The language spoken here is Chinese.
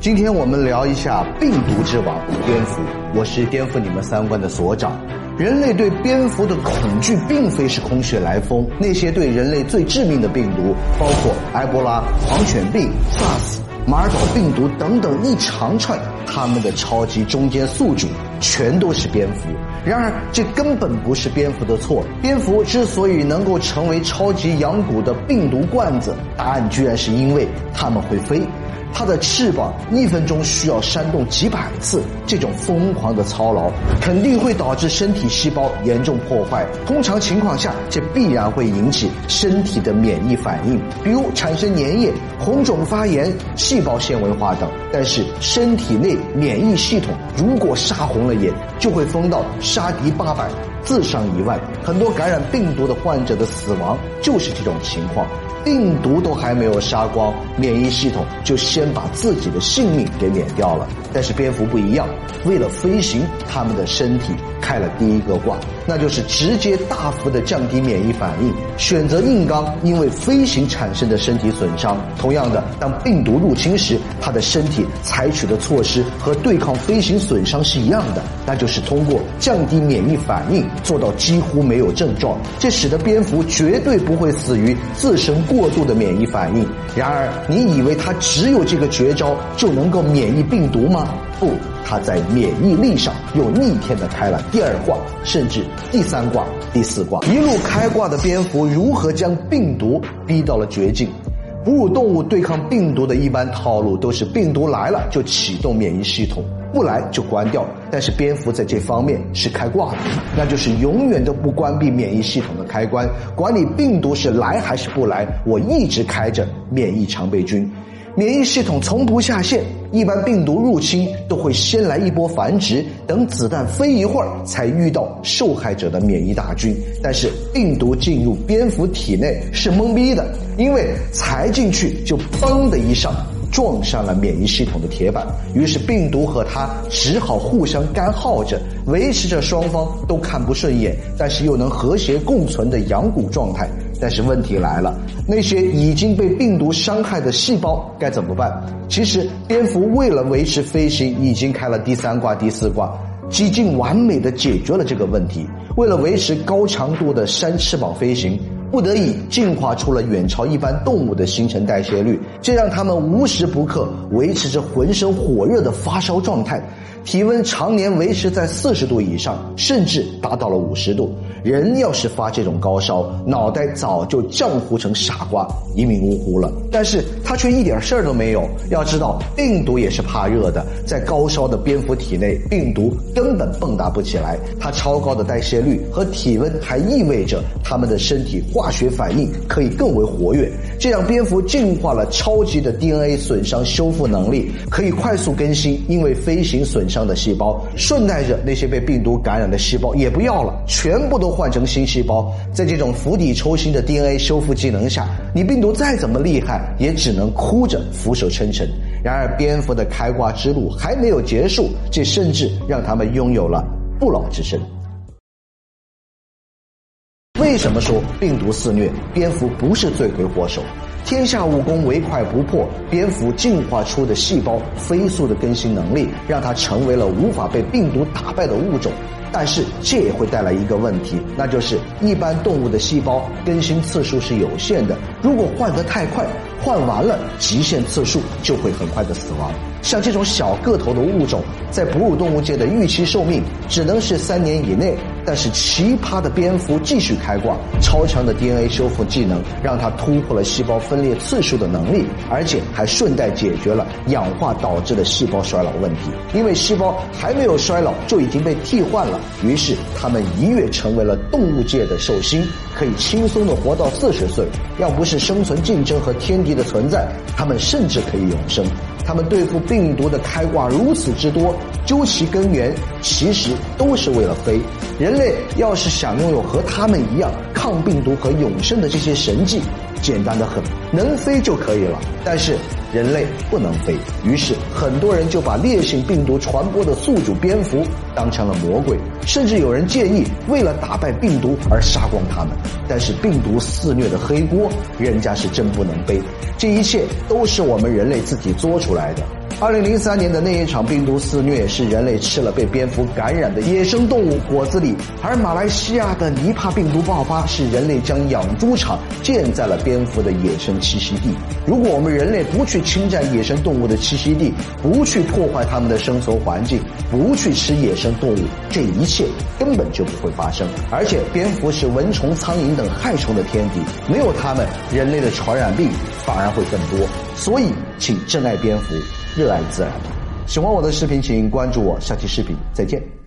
今天我们聊一下病毒之王蝙蝠。我是颠覆你们三观的所长。人类对蝙蝠的恐惧并非是空穴来风，那些对人类最致命的病毒，包括埃博拉、狂犬病、SARS、马尔堡病毒等等一长串，它们的超级中间宿主全都是蝙蝠。然而，这根本不是蝙蝠的错。蝙蝠之所以能够成为超级养蛊的病毒罐子，答案居然是因为它们会飞。它的翅膀一分钟需要扇动几百次，这种疯狂的操劳肯定会导致身体细胞严重破坏。通常情况下，这必然会引起身体的免疫反应，比如产生粘液、红肿发炎、细胞纤维化等。但是身体内免疫系统如果杀红了眼，就会疯到杀敌八百，自伤一万。很多感染病毒的患者的死亡就是这种情况。病毒都还没有杀光，免疫系统就先把自己的性命给免掉了。但是蝙蝠不一样，为了飞行，它们的身体开了第一个挂，那就是直接大幅的降低免疫反应，选择硬刚，因为飞行产生的身体损伤。同样的，当病毒入侵时，它的身体采取的措施和对抗飞行损伤是一样的，那就是通过降低免疫反应做到几乎没有症状。这使得蝙蝠绝对不会死于自身过度的免疫反应。然而，你以为它只有这个绝招就能够免疫病毒吗？不，它在免疫力上又逆天的开了第二卦，甚至第三卦、第四卦，一路开挂的蝙蝠如何将病毒逼到了绝境？哺乳动物对抗病毒的一般套路都是病毒来了就启动免疫系统，不来就关掉。但是蝙蝠在这方面是开挂的，那就是永远都不关闭免疫系统的开关，管你病毒是来还是不来，我一直开着免疫常备军。免疫系统从不下线，一般病毒入侵都会先来一波繁殖，等子弹飞一会儿才遇到受害者的免疫大军。但是病毒进入蝙蝠体内是懵逼的，因为才进去就嘣的一上撞上了免疫系统的铁板，于是病毒和它只好互相干耗着，维持着双方都看不顺眼，但是又能和谐共存的养蛊状态。但是问题来了，那些已经被病毒伤害的细胞该怎么办？其实蝙蝠为了维持飞行，已经开了第三卦、第四卦，几近完美的解决了这个问题。为了维持高强度的扇翅膀飞行，不得已进化出了远超一般动物的新陈代谢率，这让它们无时不刻维持着浑身火热的发烧状态。体温常年维持在四十度以上，甚至达到了五十度。人要是发这种高烧，脑袋早就浆糊成傻瓜，一命呜呼了。但是他却一点事儿都没有。要知道，病毒也是怕热的，在高烧的蝙蝠体内，病毒根本蹦跶不起来。它超高的代谢率和体温，还意味着它们的身体化学反应可以更为活跃。这让蝙蝠进化了超级的 DNA 损伤修复能力，可以快速更新因为飞行损伤的细胞，顺带着那些被病毒感染的细胞也不要了，全部都换成新细胞。在这种釜底抽薪的 DNA 修复技能下，你病毒再怎么厉害，也只能哭着俯首称臣。然而，蝙蝠的开挂之路还没有结束，这甚至让他们拥有了不老之身。为什么说病毒肆虐，蝙蝠不是罪魁祸首？天下武功唯快不破，蝙蝠进化出的细胞飞速的更新能力，让它成为了无法被病毒打败的物种。但是这也会带来一个问题，那就是一般动物的细胞更新次数是有限的，如果换得太快，换完了极限次数就会很快的死亡。像这种小个头的物种，在哺乳动物界的预期寿命只能是三年以内。但是奇葩的蝙蝠继续开挂，超强的 DNA 修复技能让它突破了细胞分裂次数的能力，而且还顺带解决了氧化导致的细胞衰老问题。因为细胞还没有衰老就已经被替换了，于是它们一跃成为了动物界的寿星，可以轻松的活到四十岁。要不是生存竞争和天敌的存在，他们甚至可以永生。他们对付病毒的开挂如此之多，究其根源，其实都是为了飞。人类要是想拥有和他们一样抗病毒和永生的这些神迹，简单的很，能飞就可以了。但是人类不能飞，于是很多人就把烈性病毒传播的宿主蝙蝠当成了魔鬼，甚至有人建议为了打败病毒而杀光它们。但是病毒肆虐的黑锅，人家是真不能背。这一切都是我们人类自己作出来的。二零零三年的那一场病毒肆虐，是人类吃了被蝙蝠感染的野生动物果子狸；而马来西亚的尼帕病毒爆发，是人类将养猪场建在了蝙蝠的野生栖息地。如果我们人类不去侵占野生动物的栖息地，不去破坏它们的生存环境，不去吃野生动物，这一切根本就不会发生。而且，蝙蝠是蚊虫、苍蝇等害虫的天敌，没有它们，人类的传染病反而会更多。所以，请珍爱蝙蝠。热爱自然。喜欢我的视频，请关注我。下期视频再见。